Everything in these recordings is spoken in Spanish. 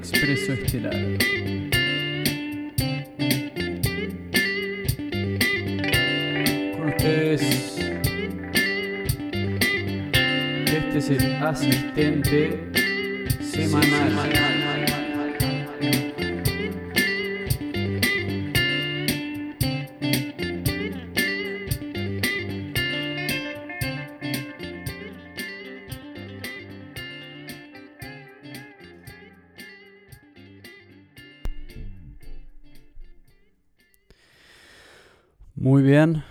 Expreso Estelar. Con ustedes, este es el asistente semanal. Muy bien,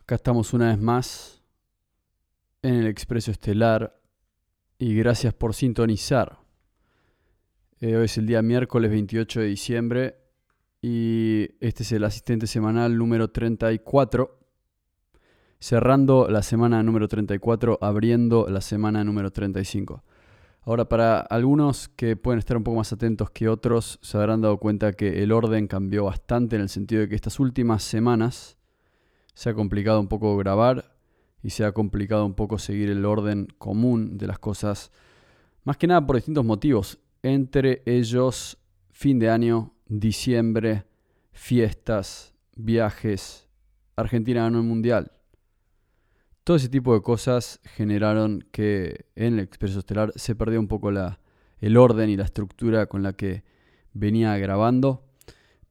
acá estamos una vez más en el Expreso Estelar y gracias por sintonizar. Eh, hoy es el día miércoles 28 de diciembre y este es el asistente semanal número 34, cerrando la semana número 34, abriendo la semana número 35. Ahora, para algunos que pueden estar un poco más atentos que otros, se habrán dado cuenta que el orden cambió bastante en el sentido de que estas últimas semanas se ha complicado un poco grabar y se ha complicado un poco seguir el orden común de las cosas, más que nada por distintos motivos, entre ellos fin de año, diciembre, fiestas, viajes, Argentina ganó el Mundial. Todo ese tipo de cosas generaron que en el Expreso Estelar se perdió un poco la, el orden y la estructura con la que venía grabando.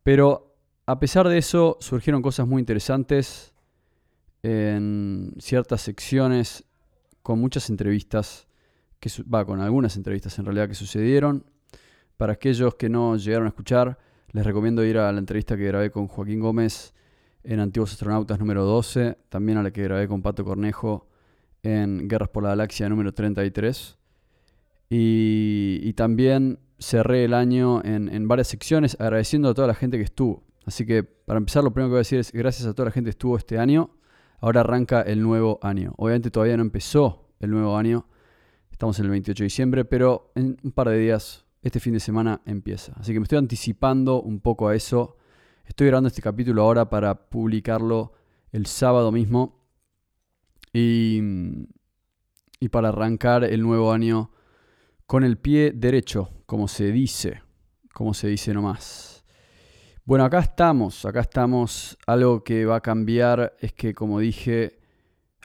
Pero a pesar de eso surgieron cosas muy interesantes en ciertas secciones con muchas entrevistas, que va con algunas entrevistas en realidad que sucedieron. Para aquellos que no llegaron a escuchar, les recomiendo ir a la entrevista que grabé con Joaquín Gómez en Antiguos Astronautas número 12, también a la que grabé con Pato Cornejo en Guerras por la Galaxia número 33. Y, y también cerré el año en, en, varias secciones agradeciendo a toda la gente que estuvo. Así que para empezar lo primero que voy a decir es gracias a toda la gente que estuvo este año Ahora arranca el nuevo año. Obviamente todavía no empezó el nuevo año. Estamos en el 28 de diciembre, pero en un par de días, este fin de semana empieza. Así que me estoy anticipando un poco a eso. Estoy grabando este capítulo ahora para publicarlo el sábado mismo. Y, y para arrancar el nuevo año con el pie derecho, como se dice. Como se dice nomás. Bueno, acá estamos, acá estamos. Algo que va a cambiar es que, como dije,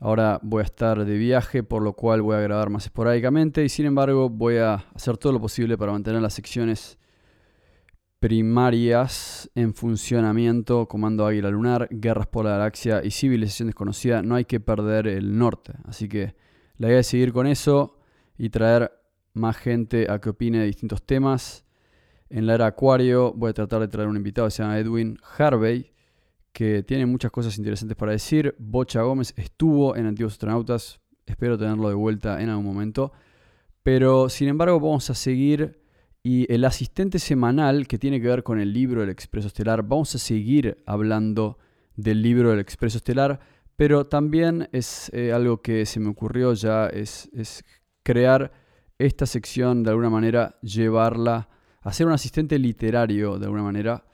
ahora voy a estar de viaje, por lo cual voy a grabar más esporádicamente y sin embargo voy a hacer todo lo posible para mantener las secciones primarias en funcionamiento, Comando Águila Lunar, Guerras por la Galaxia y Civilización Desconocida. No hay que perder el norte. Así que la idea es seguir con eso y traer más gente a que opine de distintos temas. En la era Acuario voy a tratar de traer un invitado se llama Edwin Harvey, que tiene muchas cosas interesantes para decir. Bocha Gómez estuvo en Antiguos Astronautas, espero tenerlo de vuelta en algún momento. Pero sin embargo vamos a seguir y el asistente semanal que tiene que ver con el libro del Expreso Estelar, vamos a seguir hablando del libro del Expreso Estelar, pero también es eh, algo que se me ocurrió ya, es, es crear esta sección de alguna manera, llevarla hacer un asistente literario de alguna manera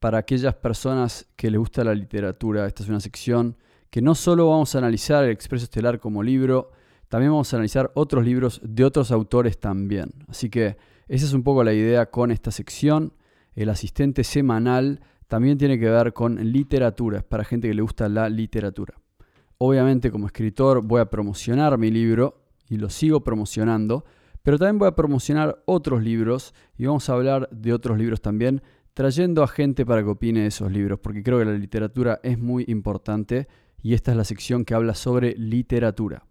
para aquellas personas que les gusta la literatura. Esta es una sección que no solo vamos a analizar el Expreso Estelar como libro, también vamos a analizar otros libros de otros autores también. Así que esa es un poco la idea con esta sección. El asistente semanal también tiene que ver con literatura, es para gente que le gusta la literatura. Obviamente como escritor voy a promocionar mi libro y lo sigo promocionando, pero también voy a promocionar otros libros y vamos a hablar de otros libros también, trayendo a gente para que opine de esos libros, porque creo que la literatura es muy importante y esta es la sección que habla sobre literatura.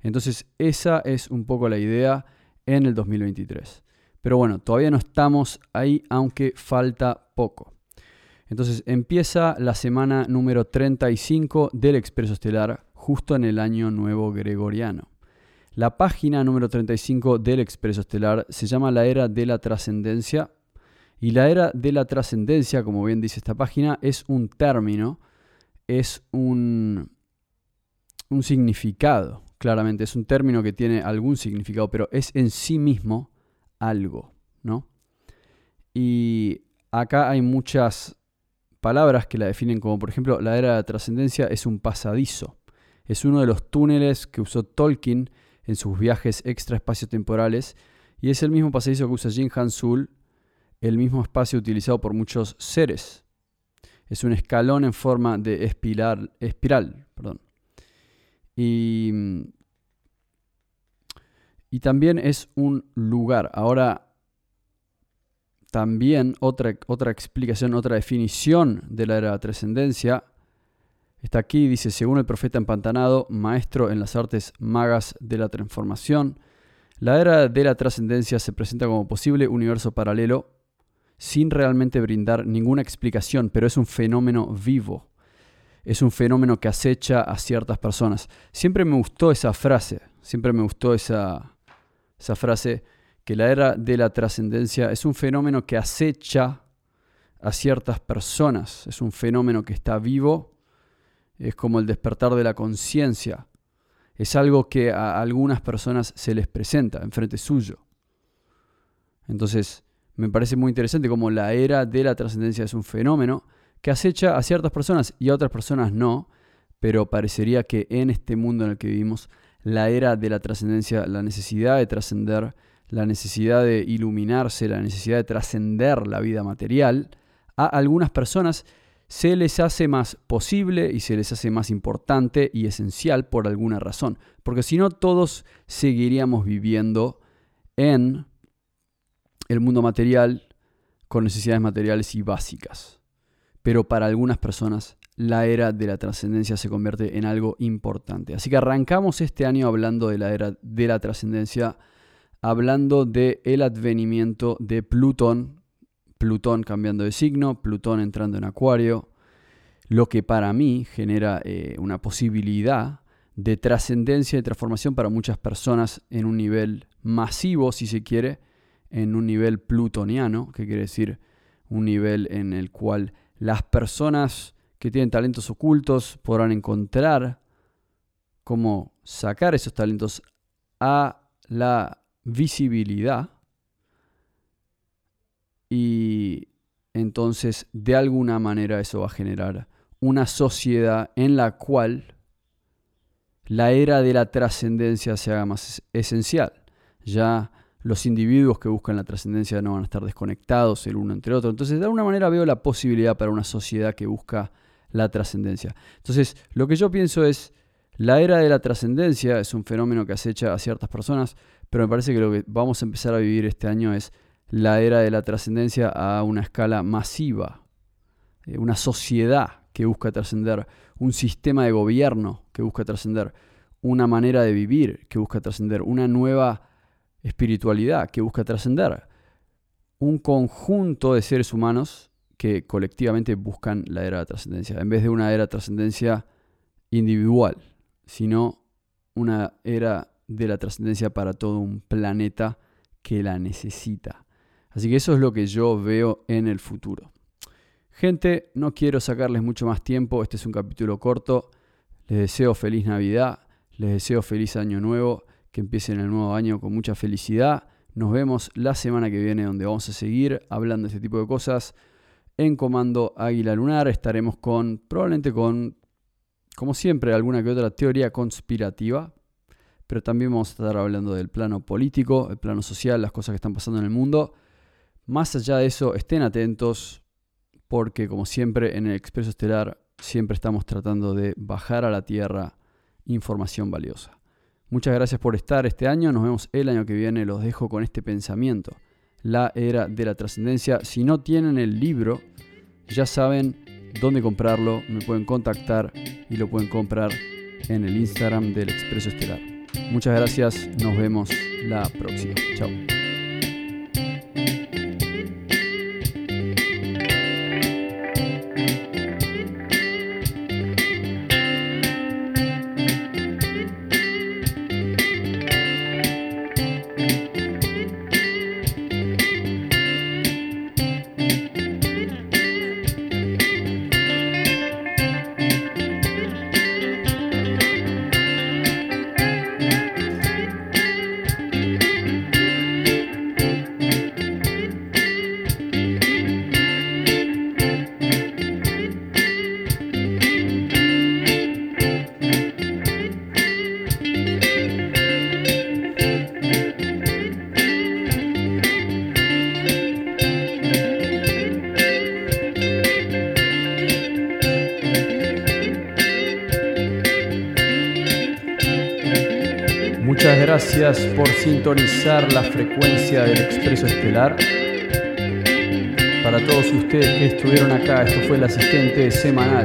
Entonces esa es un poco la idea en el 2023. Pero bueno, todavía no estamos ahí, aunque falta poco. Entonces empieza la semana número 35 del Expreso Estelar, justo en el año nuevo gregoriano. La página número 35 del Expreso Estelar se llama La Era de la Trascendencia. Y la Era de la Trascendencia, como bien dice esta página, es un término, es un, un significado. Claramente, es un término que tiene algún significado, pero es en sí mismo algo, ¿no? Y acá hay muchas palabras que la definen como, por ejemplo, la era de la trascendencia es un pasadizo. Es uno de los túneles que usó Tolkien en sus viajes extra temporales y es el mismo pasadizo que usa Jin Han Sul, el mismo espacio utilizado por muchos seres. Es un escalón en forma de espiral. espiral perdón. Y, y también es un lugar. Ahora, también otra, otra explicación, otra definición de la de trascendencia está aquí, dice, según el profeta empantanado, maestro en las artes magas de la transformación, la era de la trascendencia se presenta como posible universo paralelo sin realmente brindar ninguna explicación, pero es un fenómeno vivo. Es un fenómeno que acecha a ciertas personas. Siempre me gustó esa frase, siempre me gustó esa, esa frase que la era de la trascendencia es un fenómeno que acecha a ciertas personas, es un fenómeno que está vivo, es como el despertar de la conciencia, es algo que a algunas personas se les presenta enfrente suyo. Entonces, me parece muy interesante como la era de la trascendencia es un fenómeno que acecha a ciertas personas y a otras personas no, pero parecería que en este mundo en el que vivimos, la era de la trascendencia, la necesidad de trascender, la necesidad de iluminarse, la necesidad de trascender la vida material, a algunas personas se les hace más posible y se les hace más importante y esencial por alguna razón. Porque si no, todos seguiríamos viviendo en el mundo material con necesidades materiales y básicas. Pero para algunas personas la era de la trascendencia se convierte en algo importante. Así que arrancamos este año hablando de la era de la trascendencia hablando del el advenimiento de Plutón, Plutón cambiando de signo, Plutón entrando en Acuario, lo que para mí genera eh, una posibilidad de trascendencia y transformación para muchas personas en un nivel masivo, si se quiere, en un nivel plutoniano, que quiere decir un nivel en el cual las personas que tienen talentos ocultos podrán encontrar cómo sacar esos talentos a la visibilidad y entonces de alguna manera eso va a generar una sociedad en la cual la era de la trascendencia se haga más esencial. Ya los individuos que buscan la trascendencia no van a estar desconectados el uno entre otro. Entonces, de alguna manera veo la posibilidad para una sociedad que busca la trascendencia. Entonces, lo que yo pienso es, la era de la trascendencia es un fenómeno que acecha a ciertas personas, pero me parece que lo que vamos a empezar a vivir este año es la era de la trascendencia a una escala masiva, eh, una sociedad que busca trascender, un sistema de gobierno que busca trascender, una manera de vivir que busca trascender, una nueva espiritualidad que busca trascender, un conjunto de seres humanos que colectivamente buscan la era de la trascendencia, en vez de una era de trascendencia individual, sino una era de la trascendencia para todo un planeta que la necesita. Así que eso es lo que yo veo en el futuro. Gente, no quiero sacarles mucho más tiempo, este es un capítulo corto. Les deseo feliz Navidad, les deseo feliz año nuevo, que empiecen el nuevo año con mucha felicidad. Nos vemos la semana que viene donde vamos a seguir hablando de este tipo de cosas. En Comando Águila Lunar estaremos con, probablemente con, como siempre, alguna que otra teoría conspirativa pero también vamos a estar hablando del plano político, el plano social, las cosas que están pasando en el mundo. Más allá de eso, estén atentos porque como siempre en el Expreso Estelar siempre estamos tratando de bajar a la Tierra información valiosa. Muchas gracias por estar este año, nos vemos el año que viene, los dejo con este pensamiento, la era de la trascendencia. Si no tienen el libro, ya saben dónde comprarlo, me pueden contactar y lo pueden comprar en el Instagram del Expreso Estelar. Muchas gracias, nos vemos la próxima. Chao. Gracias por sintonizar la frecuencia del Expreso Estelar. Para todos ustedes que estuvieron acá, esto fue el asistente semanal